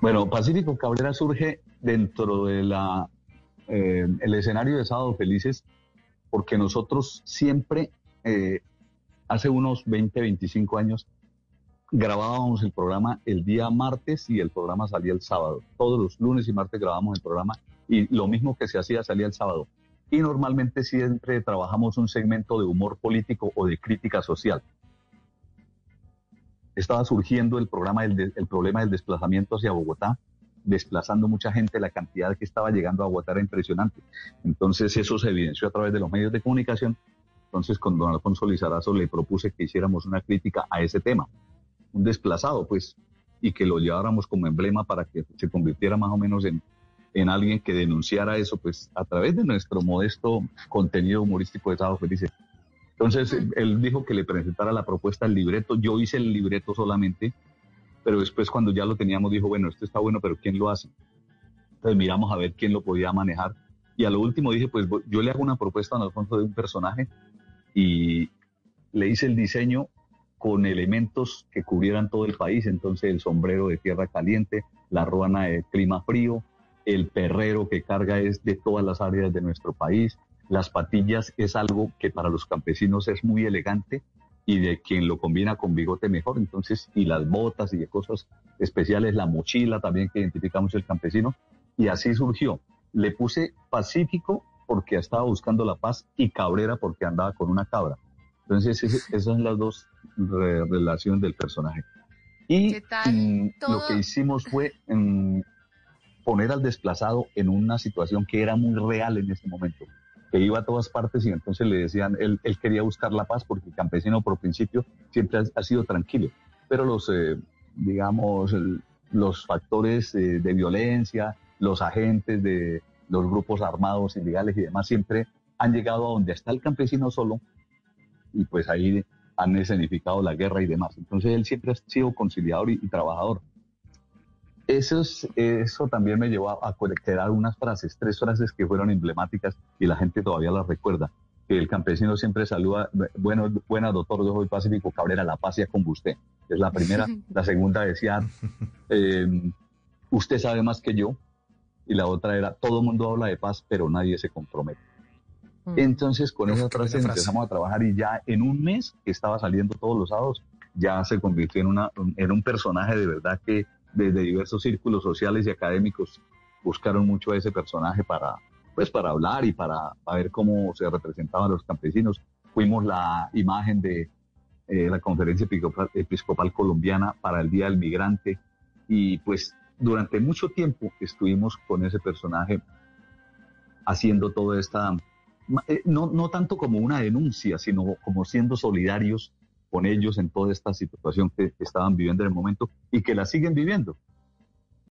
Bueno, Pacífico Cabrera surge dentro de la eh, el escenario de Sábado Felices porque nosotros siempre, eh, hace unos 20, 25 años, grabábamos el programa el día martes y el programa salía el sábado. Todos los lunes y martes grabábamos el programa y lo mismo que se hacía salía el sábado. Y normalmente siempre trabajamos un segmento de humor político o de crítica social estaba surgiendo el, problema del desplazamiento hacia Bogotá, desplazando mucha gente, la cantidad que estaba llegando a Bogotá era impresionante. Entonces eso se evidenció a través de los medios de comunicación. Entonces con don Alfonso Lizarazo le propuse que hiciéramos una crítica a ese tema, un desplazado pues, y que lo lleváramos como emblema para que se convirtiera más o menos en, en alguien que denunciara eso pues a través de nuestro modesto contenido humorístico de Sábado Felices. Entonces él dijo que le presentara la propuesta al libreto. Yo hice el libreto solamente, pero después cuando ya lo teníamos dijo, bueno, esto está bueno, pero ¿quién lo hace? Entonces miramos a ver quién lo podía manejar. Y a lo último dije, pues yo le hago una propuesta a Alfonso de un personaje y le hice el diseño con elementos que cubrieran todo el país. Entonces el sombrero de tierra caliente, la ruana de clima frío, el perrero que carga es de todas las áreas de nuestro país, las patillas es algo que para los campesinos es muy elegante y de quien lo combina con bigote mejor. Entonces, y las botas y de cosas especiales, la mochila también que identificamos el campesino. Y así surgió. Le puse Pacífico porque estaba buscando la paz y Cabrera porque andaba con una cabra. Entonces, esas son las dos relaciones del personaje. Y mm, lo que hicimos fue mm, poner al desplazado en una situación que era muy real en ese momento que iba a todas partes y entonces le decían, él, él quería buscar la paz porque el campesino por principio siempre ha, sido tranquilo, pero los, eh, digamos, los factores de violencia, los agentes de los grupos armados ilegales y demás siempre han llegado a donde está el campesino solo y pues ahí han escenificado la guerra y demás. Entonces él siempre ha sido conciliador y trabajador. Eso, eso también me llevó a, a unas frases, tres frases que fueron emblemáticas y la gente todavía las recuerda. Que el campesino siempre saluda, bueno, buena doctor, yo soy Pacífico Cabrera, la paz sea con usted. Es la primera. La segunda decía, em, usted sabe más que yo. Y la otra era, todo el mundo habla de paz, pero nadie se compromete. Mm. Entonces, con esa frase empezamos a trabajar y ya en un mes que estaba saliendo todos los sábados, ya se convirtió en, una, en un personaje de verdad que desde diversos círculos sociales y académicos buscaron mucho a ese personaje para, pues, para hablar y para, ver cómo se representaban los campesinos. Fuimos la imagen de eh, la conferencia episcopal, colombiana para el Día del Migrante y pues durante mucho tiempo estuvimos con ese personaje haciendo toda esta, eh, no, no tanto como una denuncia, sino como siendo solidarios con ellos en toda esta situación que estaban viviendo en el momento y que la siguen viviendo.